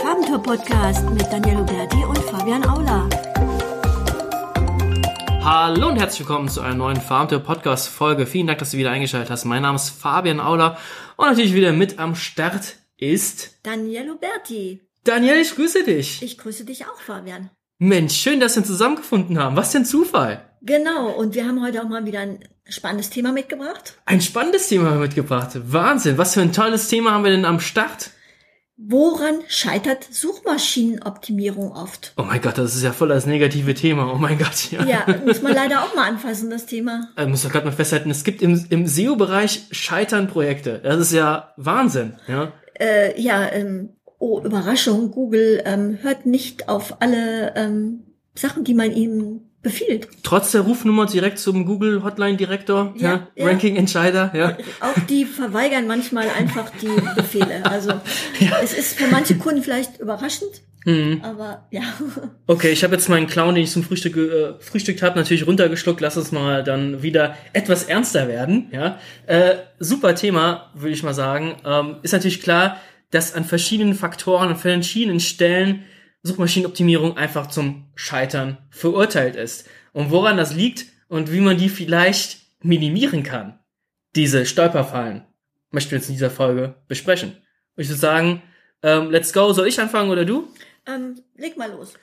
Farbentour-Podcast mit Daniel Huberti und Fabian Aula. Hallo und herzlich willkommen zu einer neuen Farbentour-Podcast-Folge. Vielen Dank, dass du wieder eingeschaltet hast. Mein Name ist Fabian Aula und natürlich wieder mit am Start ist Daniel Huberti. Daniel, ich grüße dich. Ich grüße dich auch, Fabian. Mensch, schön, dass wir zusammengefunden haben. Was für ein Zufall. Genau, und wir haben heute auch mal wieder ein spannendes Thema mitgebracht. Ein spannendes Thema mitgebracht. Wahnsinn, was für ein tolles Thema haben wir denn am Start? Woran scheitert Suchmaschinenoptimierung oft? Oh mein Gott, das ist ja voll das negative Thema. Oh mein Gott, ja. Ja, muss man leider auch mal anfassen, das Thema. Ich muss doch gerade mal festhalten, es gibt im, im SEO-Bereich scheitern Projekte. Das ist ja Wahnsinn, ja. Äh, ja, ähm, oh, Überraschung, Google ähm, hört nicht auf alle ähm, Sachen, die man ihm befiehlt. Trotz der Rufnummer direkt zum Google Hotline Direktor, ja, Ja, ja. Ranking Entscheider, ja. Auch die verweigern manchmal einfach die Befehle. Also es ist für manche Kunden vielleicht überraschend, Mhm. aber ja. Okay, ich habe jetzt meinen Clown, den ich zum Frühstück äh, frühstückt habe, natürlich runtergeschluckt. Lass uns mal dann wieder etwas ernster werden. Ja, äh, super Thema, würde ich mal sagen. Ähm, ist natürlich klar, dass an verschiedenen Faktoren, an verschiedenen Stellen Suchmaschinenoptimierung einfach zum Scheitern verurteilt ist. Und woran das liegt und wie man die vielleicht minimieren kann, diese Stolperfallen, möchten wir jetzt in dieser Folge besprechen. Und ich würde sagen, ähm, let's go. Soll ich anfangen oder du? Ähm, leg mal los.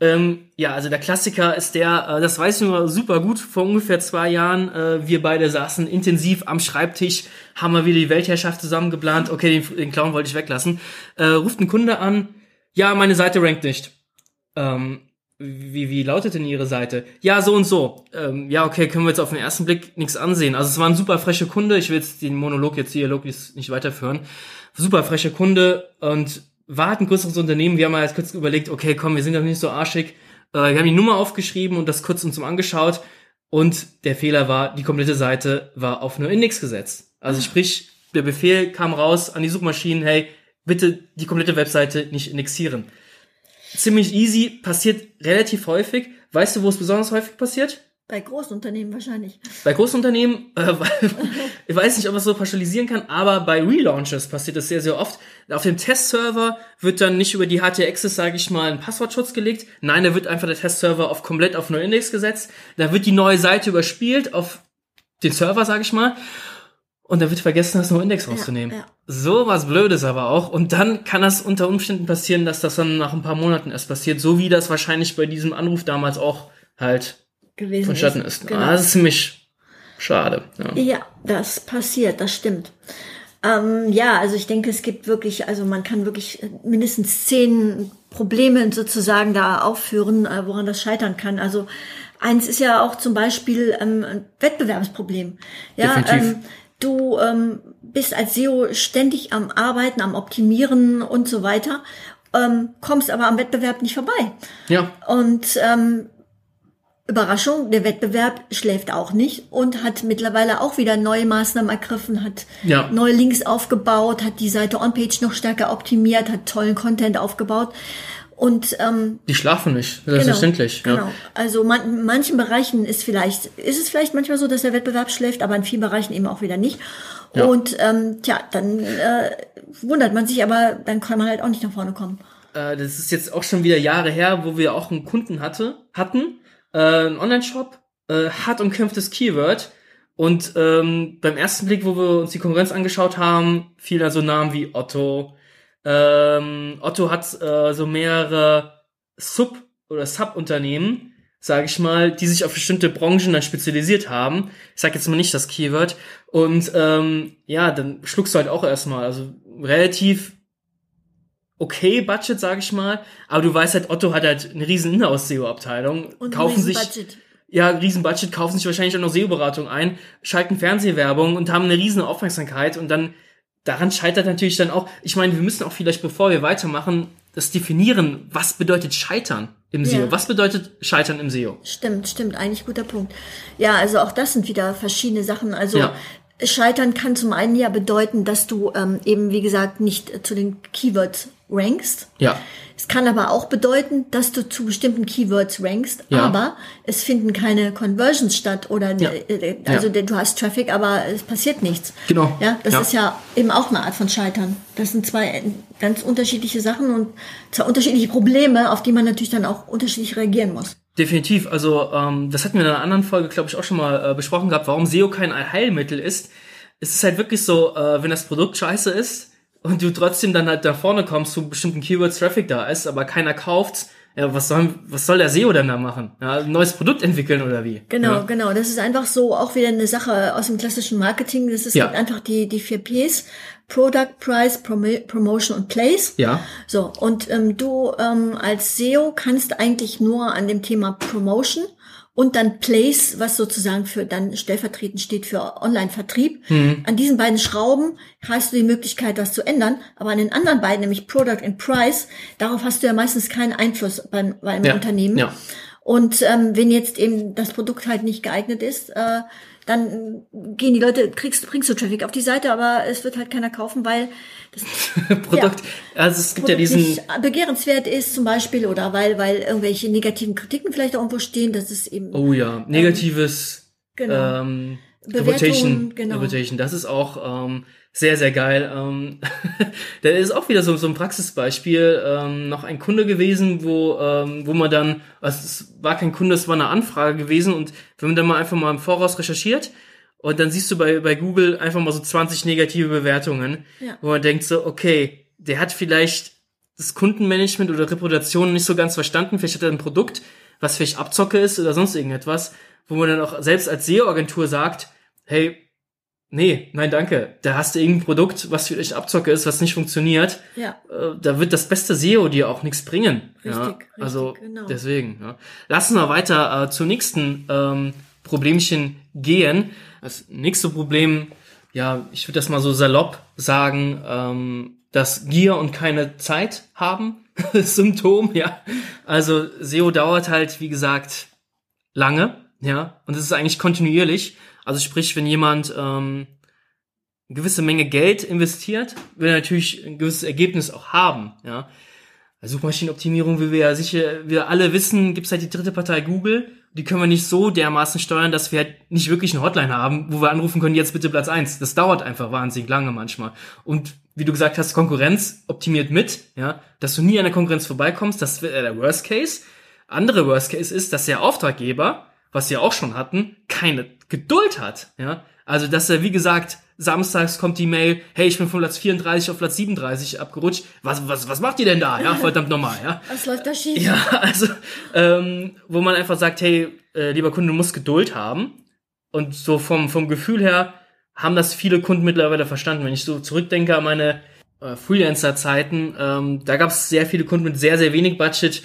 Ähm, ja, also der Klassiker ist der, äh, das weiß ich nur super gut, vor ungefähr zwei Jahren, äh, wir beide saßen intensiv am Schreibtisch, haben mal wieder die Weltherrschaft zusammen geplant, okay, den, den Clown wollte ich weglassen, äh, ruft ein Kunde an, ja, meine Seite rankt nicht. Ähm, wie, wie lautet denn Ihre Seite? Ja, so und so. Ähm, ja, okay, können wir jetzt auf den ersten Blick nichts ansehen. Also es war ein super frecher Kunde, ich will jetzt den Monolog jetzt hier Logis nicht weiterführen. Super frecher Kunde und war halt ein größeres Unternehmen. Wir haben mal jetzt kurz überlegt, okay, komm, wir sind doch nicht so arschig. Äh, wir haben die Nummer aufgeschrieben und das kurz uns zum angeschaut. Und der Fehler war, die komplette Seite war auf nur Index gesetzt. Also sprich, der Befehl kam raus an die Suchmaschinen, hey, bitte die komplette Webseite nicht indexieren. Ziemlich easy, passiert relativ häufig. Weißt du, wo es besonders häufig passiert? Bei Großunternehmen wahrscheinlich. Bei Großunternehmen, äh, ich weiß nicht, ob man es so pauschalisieren kann, aber bei Relaunches passiert das sehr, sehr oft. Auf dem Testserver wird dann nicht über die HT-Access, sage ich mal, ein Passwortschutz gelegt. Nein, da wird einfach der Testserver auf komplett auf Neuindex gesetzt. Da wird die neue Seite überspielt auf den Server, sage ich mal. Und da wird vergessen, das Neuindex rauszunehmen. ja. So was Blödes aber auch. Und dann kann das unter Umständen passieren, dass das dann nach ein paar Monaten erst passiert. So wie das wahrscheinlich bei diesem Anruf damals auch halt gewesen vonstatten ist. Genau. Ah, das ist ziemlich schade. Ja. Ja, das passiert, das stimmt. Ähm, ja, also ich denke, es gibt wirklich, also man kann wirklich mindestens zehn Probleme sozusagen da aufführen, äh, woran das scheitern kann. Also eins ist ja auch zum Beispiel ähm, ein Wettbewerbsproblem. Ja, Definitiv. ähm, du ähm, bist als SEO ständig am Arbeiten, am Optimieren und so weiter, ähm, kommst aber am Wettbewerb nicht vorbei. ja. Und ähm, Überraschung, der Wettbewerb schläft auch nicht und hat mittlerweile auch wieder neue Maßnahmen ergriffen, hat Ja. neue Links aufgebaut, hat die Seite On-Page noch stärker optimiert, hat tollen Content aufgebaut. Und ähm, Die schlafen nicht, selbstverständlich. Genau, ja. genau. Also man, in manchen Bereichen ist vielleicht, ist es vielleicht manchmal so, dass der Wettbewerb schläft, aber in vielen Bereichen eben auch wieder nicht. Ja. Und ähm, tja, dann äh, wundert man sich, aber dann kann man halt auch nicht nach vorne kommen. Äh, das ist jetzt auch schon wieder Jahre her, wo wir auch einen Kunden hatte, hatten, äh, einen Online-Shop, äh, hart umkämpftes Keyword. Und ähm, beim ersten Blick, wo wir uns die Konkurrenz angeschaut haben, fiel da so Namen wie Otto. Ähm, Otto hat äh, so mehrere Sub- oder Sub-Unternehmen, sage ich mal, die sich auf bestimmte Branchen dann spezialisiert haben. Ich sage jetzt mal nicht das Keyword. Und ähm, ja, dann schluckst du halt auch erstmal. Also relativ okay Budget, sage ich mal. Aber du weißt halt, Otto hat halt eine riesen Inhouse-SEO-Abteilung. Und Kaufen sich Budget. ja, riesen Budget, kaufen sich wahrscheinlich auch noch SEO-Beratung ein, schalten Fernsehwerbung und haben eine riesen Aufmerksamkeit und dann daran scheitert natürlich dann auch, ich meine, wir müssen auch vielleicht, bevor wir weitermachen, das definieren, was bedeutet Scheitern im SEO? Ja. Was bedeutet Scheitern im SEO? Stimmt, stimmt, eigentlich guter Punkt. Ja, also auch das sind wieder verschiedene Sachen. Also Ja. Scheitern kann zum einen ja bedeuten, dass du ähm, eben, wie gesagt, nicht zu den Keywords rankst. Ja. Es kann aber auch bedeuten, dass du zu bestimmten Keywords rankst, Ja. aber es finden keine Conversions statt oder Ja. äh, also Ja. du hast Traffic, aber es passiert nichts. Genau. Ja, das ist ja eben auch eine Art von Scheitern. Das sind zwei ganz unterschiedliche Sachen und zwei unterschiedliche Probleme, auf die man natürlich dann auch unterschiedlich reagieren muss. Definitiv. Also ähm, das hatten wir in einer anderen Folge, glaube ich, auch schon mal äh, besprochen gehabt, warum SEO kein Heilmittel ist. Es ist halt wirklich so, äh, wenn das Produkt scheiße ist und du trotzdem dann halt da vorne kommst, wo bestimmten Keywords Traffic da ist, aber keiner kauft, ja, was soll, was soll der SEO denn da machen? Ja, ein neues Produkt entwickeln oder wie? Genau, Ja. genau. Das ist einfach so auch wieder eine Sache aus dem klassischen Marketing. Das ist Ja. halt einfach die, die vier Ps. Product, Price, Promo Promotion und Place. Ja. So, und ähm, du ähm, als SEO kannst eigentlich nur an dem Thema Promotion und dann Place, was sozusagen für dann stellvertretend steht für Online-Vertrieb. An diesen beiden Schrauben hast du die Möglichkeit, das zu ändern. Aber an den anderen beiden, nämlich Product und Price, darauf hast du ja meistens keinen Einfluss beim, beim Ja. Unternehmen. Ja. Und ähm, wenn jetzt eben das Produkt halt nicht geeignet ist, äh, dann gehen die Leute, kriegst, bringst du Traffic auf die Seite, aber es wird halt keiner kaufen, weil das Produkt, also es gibt ja Produkt diesen, nicht begehrenswert ist zum Beispiel oder weil, weil irgendwelche negativen Kritiken vielleicht irgendwo stehen, dass es eben oh ja, negatives Genau. ähm, Bewertungen, Reputation, genau. Reputation, das ist auch ähm, sehr, sehr geil. Ähm, da ist auch wieder so, so ein Praxisbeispiel, ähm, noch ein Kunde gewesen, wo, ähm, wo man dann, also es war kein Kunde, es war eine Anfrage gewesen und wenn man dann mal einfach mal im Voraus recherchiert und dann siehst du bei, bei Google einfach mal so 20 negative Bewertungen, Ja. wo man denkt so, okay, der hat vielleicht das Kundenmanagement oder Reputation nicht so ganz verstanden, vielleicht hat er ein Produkt, was vielleicht Abzocke ist oder sonst irgendetwas, wo man dann auch selbst als SEO-Agentur sagt, hey, nee, nein, danke, da hast du irgendein Produkt, was vielleicht Abzocke ist, was nicht funktioniert, ja, äh, da wird das beste SEO dir auch nichts bringen. ja, Richtig, also richtig, genau. deswegen. Ja. Lassen wir weiter äh, zum nächsten ähm, Problemchen gehen. Das nächste Problem, ja, ich würde das mal so salopp sagen, ähm, dass Gier und keine Zeit haben. Symptom, ja. Also SEO dauert halt, wie gesagt, lange, ja, und es ist eigentlich kontinuierlich. Also sprich, wenn jemand ähm, eine gewisse Menge Geld investiert, will er natürlich ein gewisses Ergebnis auch haben, ja. Suchmaschinenoptimierung, wie wir ja sicher, wir alle wissen, gibt's halt die dritte Partei Google. Die können wir nicht so dermaßen steuern, dass wir halt nicht wirklich eine Hotline haben, wo wir anrufen können, jetzt bitte Platz eins. Das dauert einfach wahnsinnig lange manchmal. Und wie du gesagt hast, Konkurrenz optimiert mit, ja, dass du nie an der Konkurrenz vorbeikommst, das wäre der Worst Case. Andere Worst Case ist, dass der Auftraggeber, was wir auch schon hatten, keine Geduld hat, ja. Also, dass er, wie gesagt, samstags kommt die Mail, hey, ich bin von Platz 34 auf Platz 37 abgerutscht. Was, was, was macht ihr denn da? Ja, verdammt nochmal, ja. was läuft da schief? Ja, also, ähm, wo man einfach sagt, hey, äh, lieber Kunde, du musst Geduld haben. Und so vom, vom Gefühl her haben das viele Kunden mittlerweile verstanden. Wenn ich so zurückdenke an meine äh, Freelancer-Zeiten, ähm, da gab es sehr viele Kunden mit sehr, sehr wenig Budget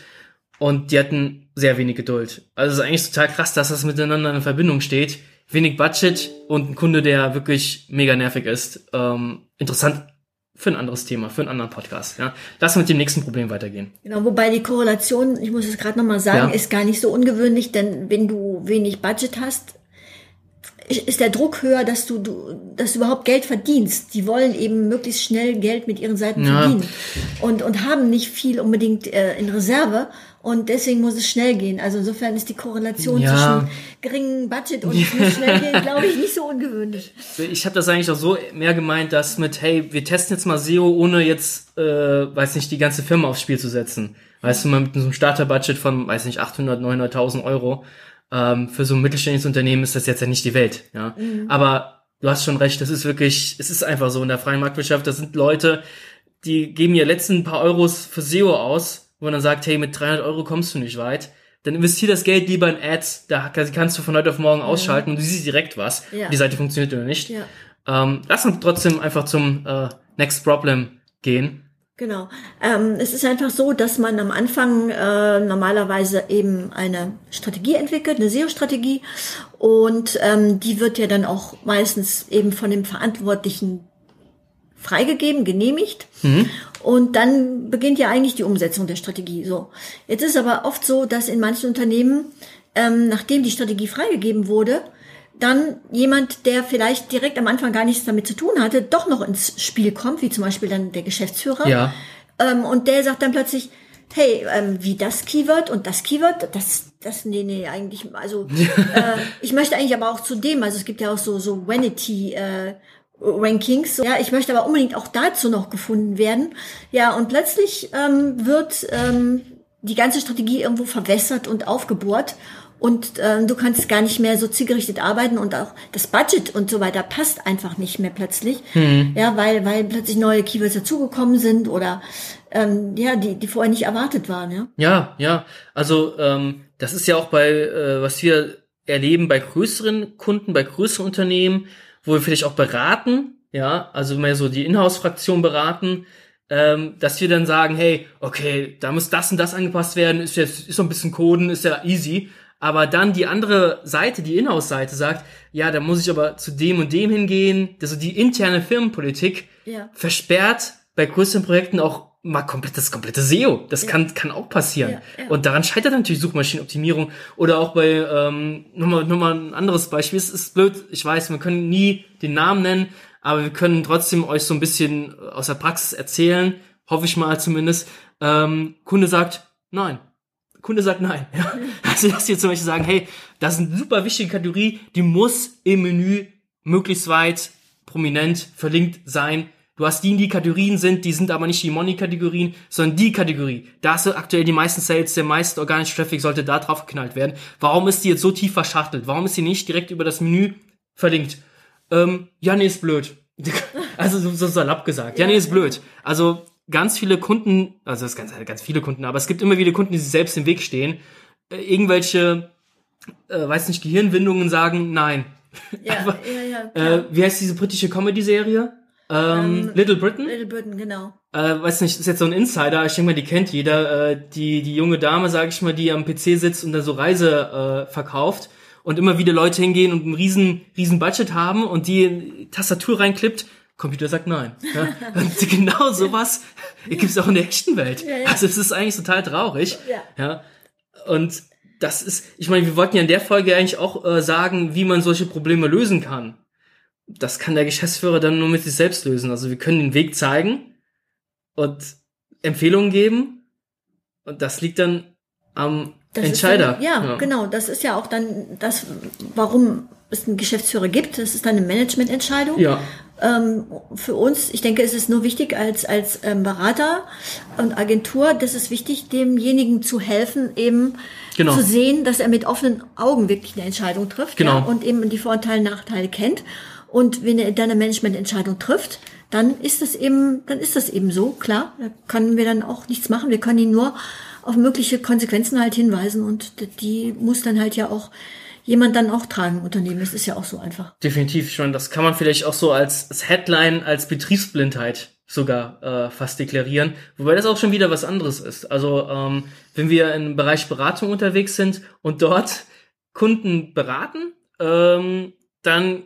und die hatten sehr wenig Geduld. Also es ist eigentlich total krass, dass das miteinander in Verbindung steht. Wenig Budget und ein Kunde, der wirklich mega nervig ist. Ähm, interessant für ein anderes Thema, für einen anderen Podcast. Ja. Lass uns mit dem nächsten Problem weitergehen. Genau, wobei die Korrelation, ich muss es gerade nochmal sagen, Ja. ist gar nicht so ungewöhnlich, denn wenn du wenig Budget hast, ist der Druck höher, dass du, du, dass du überhaupt Geld verdienst. Die wollen eben möglichst schnell Geld mit ihren Seiten Ja. verdienen und, und haben nicht viel unbedingt äh, in Reserve und deswegen muss es schnell gehen. Also insofern ist die Korrelation Ja. zwischen geringem Budget und es muss schnell gehen, glaube ich, nicht so ungewöhnlich. Ich habe das eigentlich auch so mehr gemeint, dass mit, hey, wir testen jetzt mal SEO, ohne jetzt, äh, weiß nicht, die ganze Firma aufs Spiel zu setzen. Weißt du, mal mit so einem Starterbudget von, weiß nicht, 800, 900.000 Euro. Ähm, für so ein mittelständisches Unternehmen ist das jetzt ja nicht die Welt. Ja, aber du hast schon recht. Das ist wirklich, es ist einfach so in der freien Marktwirtschaft. Das sind Leute, die geben ihr letzten paar Euros für SEO aus, wo man dann sagt, hey, mit 300 Euro kommst du nicht weit. Dann investier das Geld lieber in Ads. Da kannst du von heute auf morgen ausschalten und du siehst direkt was, Ja. die Seite funktioniert oder nicht. Ja. Ähm, lass uns trotzdem einfach zum äh, Next Problem gehen. Genau. Ähm, es ist einfach so, dass man am Anfang äh, normalerweise eben eine Strategie entwickelt, eine SEO-Strategie. Und ähm, die wird ja dann auch meistens eben von dem Verantwortlichen freigegeben, genehmigt. Und dann beginnt ja eigentlich die Umsetzung der Strategie. So. Jetzt ist aber oft so, dass in manchen Unternehmen, ähm, nachdem die Strategie freigegeben wurde, dann jemand, der vielleicht direkt am Anfang gar nichts damit zu tun hatte, doch noch ins Spiel kommt, wie zum Beispiel dann der Geschäftsführer. Ja. Ähm, und der sagt dann plötzlich, hey, ähm, wie das Keyword und das Keyword, das, das, nee, nee, eigentlich, also äh, ich möchte eigentlich aber auch zu dem, also es gibt ja auch so, so Vanity, äh, Rankings. Ja, ich möchte aber unbedingt auch dazu noch gefunden werden. Ja, und plötzlich ähm, wird ähm, die ganze Strategie irgendwo verwässert und aufgebohrt und ähm, du kannst gar nicht mehr so zielgerichtet arbeiten und auch das Budget und so weiter passt einfach nicht mehr plötzlich. Mhm. Ja, weil, weil plötzlich neue Keywords dazugekommen sind oder ähm, ja, die, die vorher nicht erwartet waren, ja. Ja, ja. Also ähm, das ist ja auch bei, äh, was wir erleben bei größeren Kunden, bei größeren Unternehmen, wo wir vielleicht auch beraten, ja, also mehr so die Inhouse-Fraktion beraten, ähm, dass wir dann sagen, hey, okay, da muss das und das angepasst werden, ist jetzt ist so ein bisschen Coden, ist ja easy. Aber dann die andere Seite, die Inhouse-Seite sagt, ja, da muss ich aber zu dem und dem hingehen. Also die interne Firmenpolitik Ja. versperrt bei größeren Projekten auch mal komplett das komplette SEO. Das Ja. kann, kann auch passieren. Ja, ja. Und daran scheitert natürlich Suchmaschinenoptimierung. Oder auch bei, ähm, nochmal, nochmal ein anderes Beispiel. Es ist blöd, ich weiß, wir können nie den Namen nennen, aber wir können trotzdem euch so ein bisschen aus der Praxis erzählen, hoffe ich mal zumindest. Ähm, Kunde sagt, nein. Kunde sagt nein. Ja. Also dass wir zum Beispiel sagen, hey, das ist eine super wichtige Kategorie, die muss im Menü möglichst weit prominent verlinkt sein. Du hast die, die Kategorien sind, die sind aber nicht die Money-Kategorien, sondern die Kategorie. Da hast du aktuell die meisten Sales, der meiste organische Traffic sollte da drauf geknallt werden. Warum ist die jetzt so tief verschachtelt? Warum ist sie nicht direkt über das Menü verlinkt? Ähm, ja, nee, ist blöd. Also so, so salopp gesagt. Ja, nee, ist blöd. Also ganz viele Kunden, also ist ganz, ganz viele Kunden, aber es gibt immer wieder Kunden, die sich selbst im Weg stehen. Äh, irgendwelche, äh, weiß nicht, Gehirnwindungen sagen, nein. Ja, Einfach, ja, ja, klar. Äh, wie heißt diese britische Comedy-Serie? Ähm, Ähm, Little Britain? Little Britain, genau. äh, weiß nicht, ist jetzt so ein Insider, ich denke mal, die kennt jeder, äh, die, die junge Dame, sage ich mal, die am PC sitzt und da so Reise äh, verkauft und immer wieder Leute hingehen und ein riesen, riesen Budget haben und die Tastatur reinklippt, Computer sagt nein. Ja? Und genau sowas gibt's auch in der echten Welt. Ja, ja. Also es ist eigentlich total traurig. Ja. ja. Und das ist, ich meine, wir wollten ja in der Folge eigentlich auch äh, sagen, wie man solche Probleme lösen kann. Das kann der Geschäftsführer dann nur mit sich selbst lösen. Also wir können den Weg zeigen und Empfehlungen geben. Und das liegt dann am Das Entscheider. Dann, ja, genau. Das ist ja auch dann das, warum es einen Geschäftsführer gibt. Das ist dann eine Managemententscheidung. Ja. Ähm, für uns, ich denke, es ist nur wichtig als, als ähm, Berater und Agentur, das ist wichtig, demjenigen zu helfen, eben Genau. zu sehen, dass er mit offenen Augen wirklich eine Entscheidung trifft Genau. ja, und eben die Vorteile, Nachteile kennt. Und wenn er dann eine Managemententscheidung trifft, dann ist das eben, dann ist das eben so, klar. Da können wir dann auch nichts machen. Wir können ihn nur auf mögliche Konsequenzen halt hinweisen und die muss dann halt ja auch jemand dann auch tragen Unternehmen. Das ist ja auch so einfach. Definitiv schon. Das kann man vielleicht auch so als, als Headline, als Betriebsblindheit sogar äh, fast deklarieren, wobei das auch schon wieder was anderes ist. Also ähm, wenn wir im Bereich Beratung unterwegs sind und dort Kunden beraten, ähm, dann,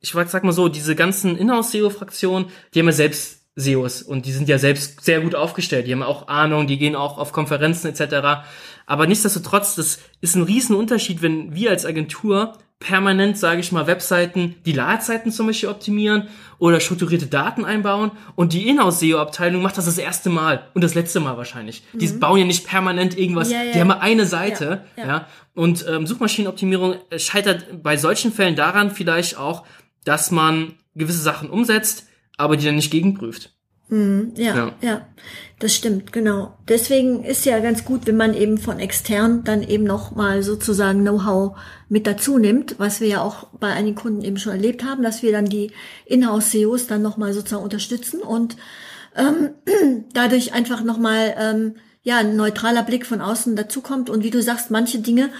ich sag mal so, diese ganzen Inhouse-SEO-Fraktionen, die haben ja selbst SEOs und die sind ja selbst sehr gut aufgestellt, die haben auch Ahnung, die gehen auch auf Konferenzen etc. Aber nichtsdestotrotz, das ist ein Riesenunterschied, wenn wir als Agentur permanent, sage ich mal, Webseiten, die Ladezeiten zum Beispiel optimieren oder strukturierte Daten einbauen und die Inhouse-SEO-Abteilung macht das das erste Mal und das letzte Mal wahrscheinlich. Die bauen ja nicht permanent irgendwas, Mhm. Ja, ja. die haben eine Seite, ja. Ja, ja. Und ähm, Suchmaschinenoptimierung äh, scheitert bei solchen Fällen daran vielleicht auch, dass man gewisse Sachen umsetzt, aber die dann nicht gegenprüft. Ja, Ja. ja, das stimmt, genau. Deswegen ist ja ganz gut, wenn man eben von extern dann eben noch mal sozusagen Know-how mit dazu nimmt, was wir ja auch bei einigen Kunden eben schon erlebt haben, dass wir dann die Inhouse-SEOs dann noch mal sozusagen unterstützen und ähm, dadurch einfach noch mal ähm, ja ein neutraler Blick von außen dazukommt und wie du sagst, manche Dinge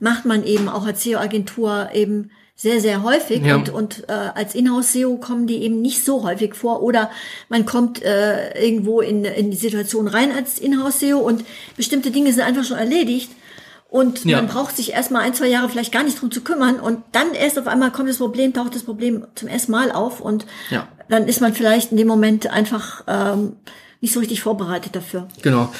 macht man eben auch als SEO-Agentur eben sehr, sehr häufig Ja. und, und äh, als Inhouse-SEO kommen die eben nicht so häufig vor oder man kommt äh, irgendwo in, in die Situation rein als Inhouse-SEO und bestimmte Dinge sind einfach schon erledigt und Ja. man braucht sich erstmal ein, zwei Jahre vielleicht gar nicht drum zu kümmern und dann erst auf einmal kommt das Problem, taucht das Problem zum ersten Mal auf und Ja. dann ist man vielleicht in dem Moment einfach ähm, nicht so richtig vorbereitet dafür. Genau.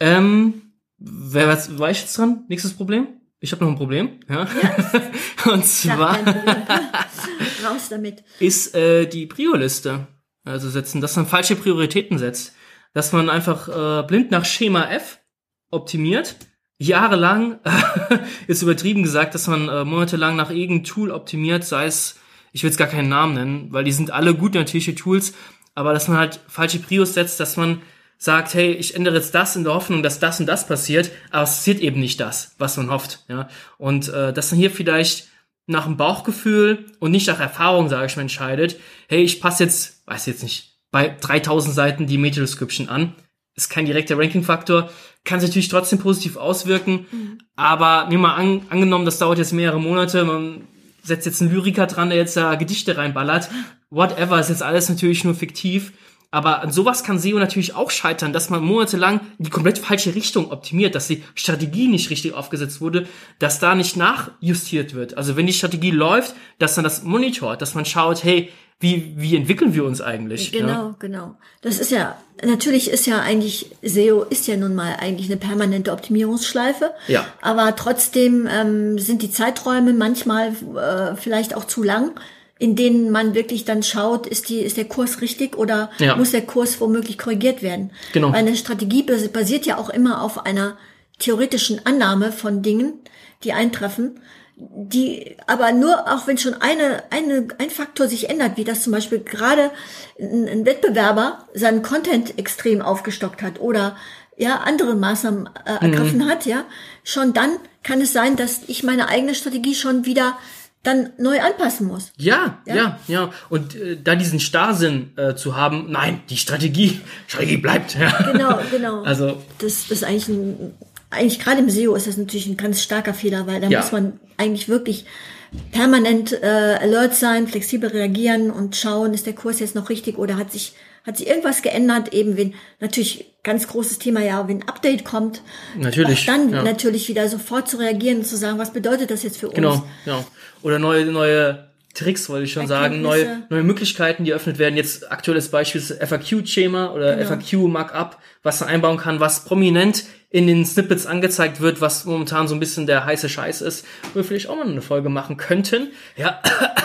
Ähm, wer was, war ich jetzt dran? Nächstes Problem? Ich habe noch ein Problem. Ja. ja und zwar raus damit. Ist äh, die Prio-Liste also setzen, dass man falsche Prioritäten setzt, dass man einfach äh, blind nach Schema F optimiert. Jahrelang ist übertrieben gesagt, dass man äh, monatelang nach irgendeinem Tool optimiert, sei es, ich will jetzt gar keinen Namen nennen, weil die sind alle gut natürliche Tools, aber dass man halt falsche Prios setzt, dass man sagt, hey, ich ändere jetzt das in der Hoffnung, dass das und das passiert, aber es passiert eben nicht das, was man hofft. Ja? Und äh, dass man hier vielleicht nach dem Bauchgefühl und nicht nach Erfahrung, sage ich mal, entscheidet, hey, ich passe jetzt, weiß jetzt nicht, bei 3000 Seiten die Meta-Description an. Ist kein direkter Ranking-Faktor, kann sich natürlich trotzdem positiv auswirken, mhm. aber mir mal an, angenommen, das dauert jetzt mehrere Monate, man setzt jetzt einen Lyriker dran, der jetzt da Gedichte reinballert, whatever, ist jetzt alles natürlich nur fiktiv aber an sowas kann SEO natürlich auch scheitern, dass man monatelang die komplett falsche Richtung optimiert, dass die Strategie nicht richtig aufgesetzt wurde, dass da nicht nachjustiert wird. Also wenn die Strategie läuft, dass man das monitort, dass man schaut, hey, wie, wie entwickeln wir uns eigentlich? Genau, ja? genau. Das ist ja, natürlich ist ja eigentlich, SEO ist ja nun mal eigentlich eine permanente Optimierungsschleife. Ja. Aber trotzdem ähm, sind die Zeiträume manchmal äh, vielleicht auch zu lang in denen man wirklich dann schaut, ist, die, ist der Kurs richtig oder ja. muss der Kurs womöglich korrigiert werden. Genau. Weil eine Strategie basiert ja auch immer auf einer theoretischen Annahme von Dingen, die eintreffen, die aber nur, auch wenn schon eine, eine, ein Faktor sich ändert, wie das zum Beispiel gerade ein, ein Wettbewerber seinen Content extrem aufgestockt hat oder ja, andere Maßnahmen äh, ergriffen mhm. hat, ja, schon dann kann es sein, dass ich meine eigene Strategie schon wieder dann neu anpassen muss. Ja, ja, ja. ja. Und äh, da diesen Starrsinn äh, zu haben, nein, die Strategie, Strategie bleibt. Ja. Genau, genau. Also das, das ist eigentlich ein, eigentlich gerade im SEO ist das natürlich ein ganz starker Fehler, weil da ja. muss man eigentlich wirklich permanent äh, alert sein, flexibel reagieren und schauen, ist der Kurs jetzt noch richtig oder hat sich hat sich irgendwas geändert, eben wenn natürlich ganz großes Thema ja, wenn ein Update kommt, natürlich dann ja. natürlich wieder sofort zu reagieren und zu sagen, was bedeutet das jetzt für uns? Genau, genau. Oder neue neue Tricks, wollte ich schon sagen, neue, neue Möglichkeiten, die eröffnet werden. Jetzt aktuelles Beispiel ist FAQ-Schema oder genau. FAQ-Markup, was man einbauen kann, was prominent in den Snippets angezeigt wird, was momentan so ein bisschen der heiße Scheiß ist, wo wir vielleicht auch mal eine Folge machen könnten. Ja.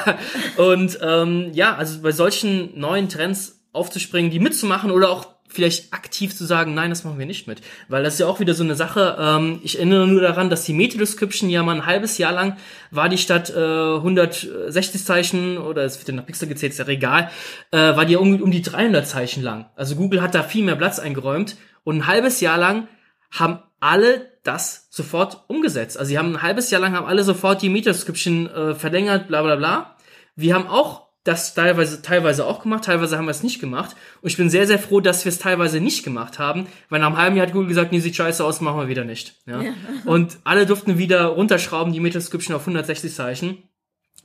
Und ähm, ja, also bei solchen neuen Trends aufzuspringen, die mitzumachen oder auch vielleicht aktiv zu sagen, nein, das machen wir nicht mit. Weil das ist ja auch wieder so eine Sache, ähm, ich erinnere nur daran, dass die Meta-Description ja mal ein halbes Jahr lang war die statt äh, 160 Zeichen oder es wird ja nach Pixel gezählt, ist ja egal, äh, war die um, um die 300 Zeichen lang. Also Google hat da viel mehr Platz eingeräumt und ein halbes Jahr lang haben alle das sofort umgesetzt. Also sie haben ein halbes Jahr lang haben alle sofort die Meta-Description äh, verlängert, bla bla bla. Wir haben auch das teilweise, teilweise auch gemacht, teilweise haben wir es nicht gemacht. Und ich bin sehr, sehr froh, dass wir es teilweise nicht gemacht haben, weil nach einem halben Jahr hat Google gesagt, nee, sieht scheiße aus, machen wir wieder nicht. Ja? ja. Und alle durften wieder runterschrauben, die Metascription auf 160 Zeichen.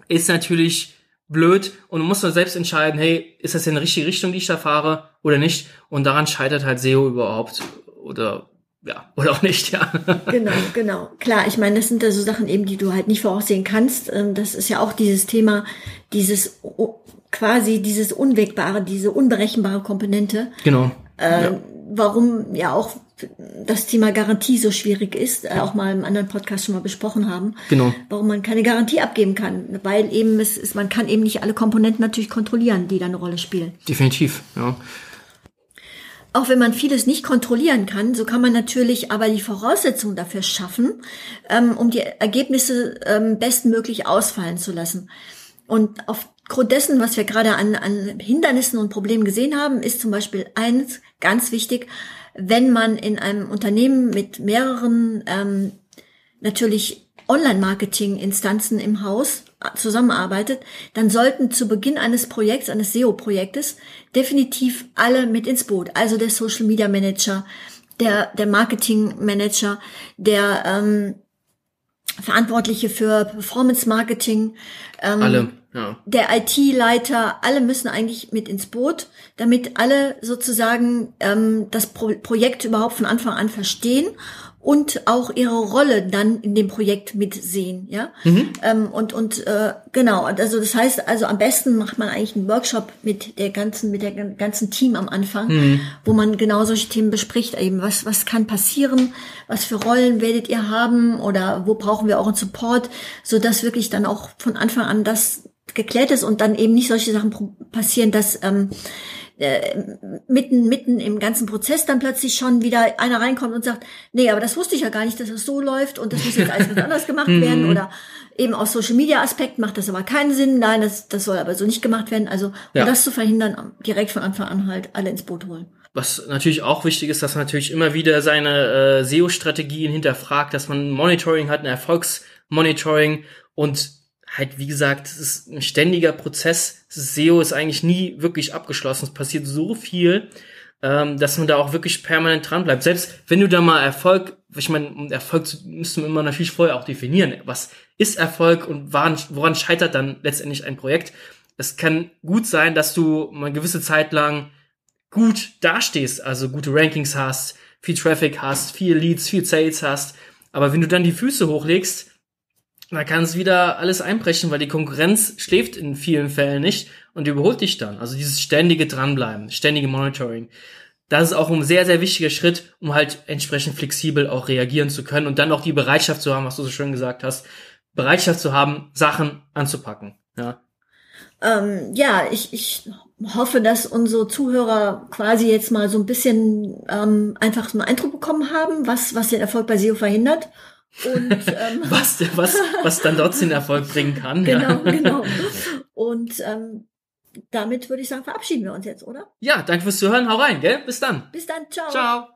Ist natürlich blöd und du musst dann selbst entscheiden, hey, ist das in die richtige Richtung, die ich da fahre oder nicht? Und daran scheitert halt SEO überhaupt oder ja, oder auch nicht, ja. Genau, genau. Klar, ich meine, das sind da so Sachen eben, die du halt nicht voraussehen kannst. Ähm, das ist ja auch dieses Thema, dieses quasi dieses Unwegbare, diese unberechenbare Komponente. Genau. Äh, ja. Warum ja auch das Thema Garantie so schwierig ist, äh, auch mal im anderen Podcast schon mal besprochen haben. Genau. Warum man keine Garantie abgeben kann, weil eben es ist, man kann eben nicht alle Komponenten natürlich kontrollieren, die da eine Rolle spielen. Definitiv, ja auch wenn man vieles nicht kontrollieren kann, so kann man natürlich aber die Voraussetzungen dafür schaffen, ähm, um die Ergebnisse ähm, bestmöglich ausfallen zu lassen. Und aufgrund dessen, was wir gerade an, an Hindernissen und Problemen gesehen haben, ist zum Beispiel eins ganz wichtig, wenn man in einem Unternehmen mit mehreren ähm, natürlich Online-Marketing-Instanzen im Haus zusammenarbeitet, dann sollten zu Beginn eines Projekts, eines SEO-Projektes, definitiv alle mit ins Boot. Also der Social Media Manager, der, der Marketing Manager, der ähm, Verantwortliche für Performance Marketing, ähm, alle, ja. der IT-Leiter, alle müssen eigentlich mit ins Boot, damit alle sozusagen ähm, das Pro Projekt überhaupt von Anfang an verstehen und auch ihre Rolle dann in dem Projekt mitsehen, ja. Mhm. Ähm, und und äh, genau, also das heißt, also am besten macht man eigentlich einen Workshop mit der ganzen mit der ganzen Team am Anfang, Mhm. wo man genau solche Themen bespricht, eben was was kann passieren, was für Rollen werdet ihr haben oder wo brauchen wir auch einen Support, so dass wirklich dann auch von Anfang an das geklärt ist und dann eben nicht solche Sachen passieren, dass ähm, äh, mitten, mitten im ganzen Prozess dann plötzlich schon wieder einer reinkommt und sagt, nee, aber das wusste ich ja gar nicht, dass das so läuft und das muss jetzt alles ganz anders gemacht werden oder eben aus Social Media Aspekt macht das aber keinen Sinn, nein, das, das soll aber so nicht gemacht werden. Also, um Ja. das zu verhindern, direkt von Anfang an halt alle ins Boot holen. Was natürlich auch wichtig ist, dass man natürlich immer wieder seine äh, SEO-Strategien hinterfragt, dass man Monitoring hat, ein Erfolgsmonitoring und halt, wie gesagt, es ist ein ständiger Prozess. SEO ist eigentlich nie wirklich abgeschlossen. Es passiert so viel, ähm, dass man da auch wirklich permanent dran bleibt. Selbst wenn du da mal Erfolg, ich meine, Erfolg müsste man immer natürlich vorher auch definieren. Was ist Erfolg und woran, woran scheitert dann letztendlich ein Projekt? Es kann gut sein, dass du mal eine gewisse Zeit lang gut dastehst, also gute Rankings hast, viel Traffic hast, viel Leads, viel Sales hast. Aber wenn du dann die Füße hochlegst, dann kann es wieder alles einbrechen, weil die Konkurrenz schläft in vielen Fällen nicht und überholt dich dann. Also dieses ständige Dranbleiben, ständige Monitoring. Das ist auch ein sehr, sehr wichtiger Schritt, um halt entsprechend flexibel auch reagieren zu können und dann auch die Bereitschaft zu haben, was du so schön gesagt hast, Bereitschaft zu haben, Sachen anzupacken. Ja. Ähm, ja, ich, ich hoffe, dass unsere Zuhörer quasi jetzt mal so ein bisschen ähm, einfach so einen Eindruck bekommen haben, was, was den Erfolg bei SEO verhindert. Und ähm, Was, was, was dann trotzdem Erfolg bringen kann. genau, ja. genau. Und ähm, damit würde ich sagen, verabschieden wir uns jetzt, oder? Ja, danke fürs Zuhören. Hau rein, gell? Bis dann. Bis dann, ciao. Ciao.